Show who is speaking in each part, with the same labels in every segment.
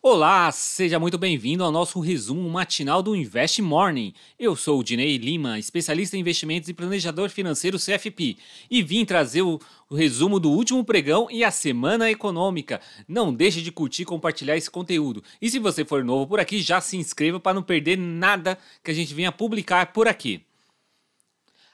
Speaker 1: Olá, seja muito bem-vindo ao nosso resumo matinal do Invest Morning. Eu sou o Dinei Lima, especialista em investimentos e planejador financeiro CFP, e vim trazer o, o, resumo do último pregão e a semana econômica. Não deixe de curtir e compartilhar esse conteúdo. E se você for novo por aqui, já se inscreva para não perder nada que a gente venha publicar por aqui.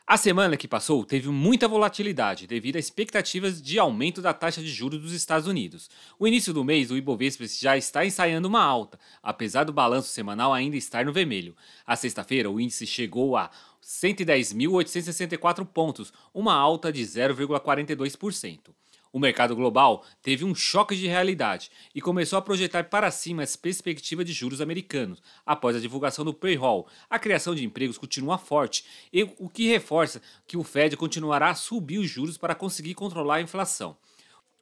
Speaker 1: A semana que passou teve muita volatilidade devido a expectativas de aumento da taxa de juros dos Estados Unidos. O início do mês, o Ibovespa já está ensaiando uma alta, apesar do balanço semanal ainda estar no vermelho. A sexta-feira, o índice chegou a 110.864 pontos, uma alta de 0,42%. O mercado global teve um choque de realidade e começou a projetar para cima as perspectivas de juros americanos após a divulgação do payroll. A criação de empregos continua forte, o que reforça que o Fed continuará a subir os juros para conseguir controlar a inflação.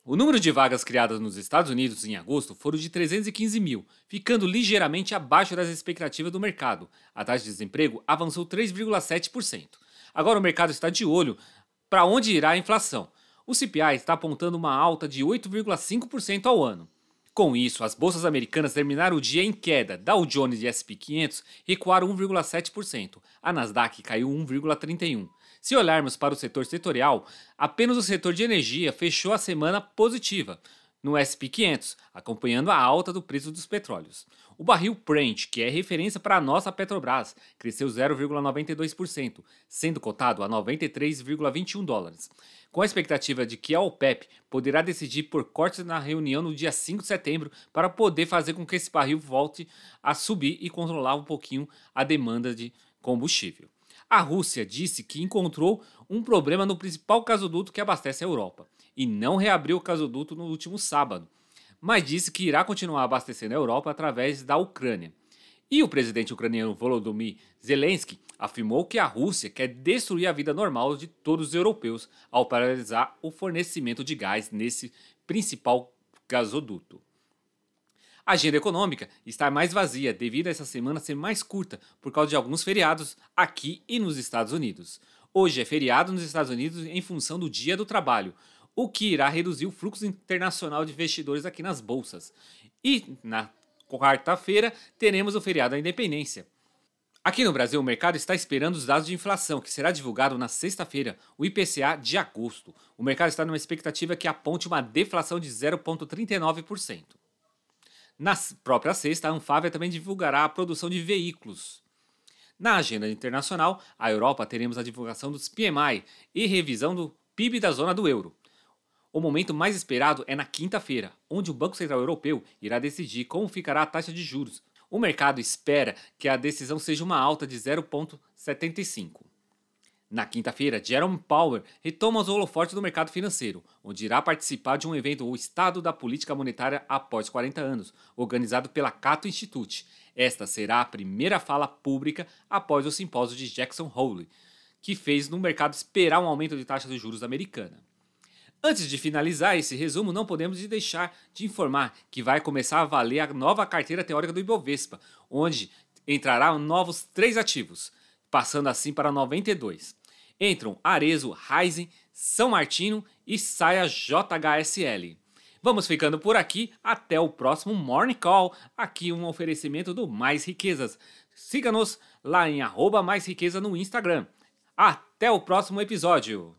Speaker 1: O número de vagas criadas nos Estados Unidos em agosto foram de 315 mil, ficando ligeiramente abaixo das expectativas do mercado. A taxa de desemprego avançou 3,7%. Agora o mercado está de olho para onde irá a inflação. O CPI está apontando uma alta de 8,5% ao ano. Com isso, as bolsas americanas terminaram o dia em queda. Dow Jones e S&P 500 recuaram 1,7%. A Nasdaq caiu 1,31%. Se olharmos para o setor setorial, apenas o setor de energia fechou a semana positiva no SP 500, acompanhando a alta do preço dos petróleos. O barril Brent, que é referência para a nossa Petrobras, cresceu 0,92%, sendo cotado a 93,21 dólares, com a expectativa de que a OPEP poderá decidir por cortes na reunião no dia 5 de setembro para poder fazer com que esse barril volte a subir e controlar um pouquinho a demanda de combustível. A Rússia disse que encontrou um problema no principal gasoduto que abastece a Europa e não reabriu o gasoduto no último sábado, mas disse que irá continuar abastecendo a Europa através da Ucrânia. E o presidente ucraniano Volodymyr Zelensky afirmou que a Rússia quer destruir a vida normal de todos os europeus ao paralisar o fornecimento de gás nesse principal gasoduto. A agenda econômica está mais vazia devido a essa semana ser mais curta por causa de alguns feriados aqui e nos Estados Unidos. Hoje é feriado nos Estados Unidos em função do Dia do Trabalho, o que irá reduzir o fluxo internacional de investidores aqui nas bolsas. E na quarta-feira teremos o feriado da Independência. Aqui no Brasil, o mercado está esperando os dados de inflação, que será divulgado na sexta-feira, o IPCA de agosto. O mercado está numa expectativa que aponte uma deflação de 0,39%. Na própria sexta, a Anfávia também divulgará a produção de veículos. Na agenda internacional, a Europa teremos a divulgação dos PMI e revisão do PIB da zona do euro. O momento mais esperado é na quinta-feira, onde o Banco Central Europeu irá decidir como ficará a taxa de juros. O mercado espera que a decisão seja uma alta de 0,75. Na quinta-feira, Jerome Powell retoma os holofotes do mercado financeiro, onde irá participar de um evento O Estado da Política Monetária após 40 anos, organizado pela Cato Institute. Esta será a primeira fala pública após o simpósio de Jackson Hole, que fez no mercado esperar um aumento de taxa de juros americana. Antes de finalizar esse resumo, não podemos deixar de informar que vai começar a valer a nova carteira teórica do Ibovespa, onde entrarão novos três ativos, passando assim para 92. Entram Arezo, Ryzen, São Martino e Saia JHSL. Vamos ficando por aqui, até o próximo Morning Call, aqui um oferecimento do Mais Riquezas. Siga-nos lá em arroba Mais Riqueza no Instagram. Até o próximo episódio!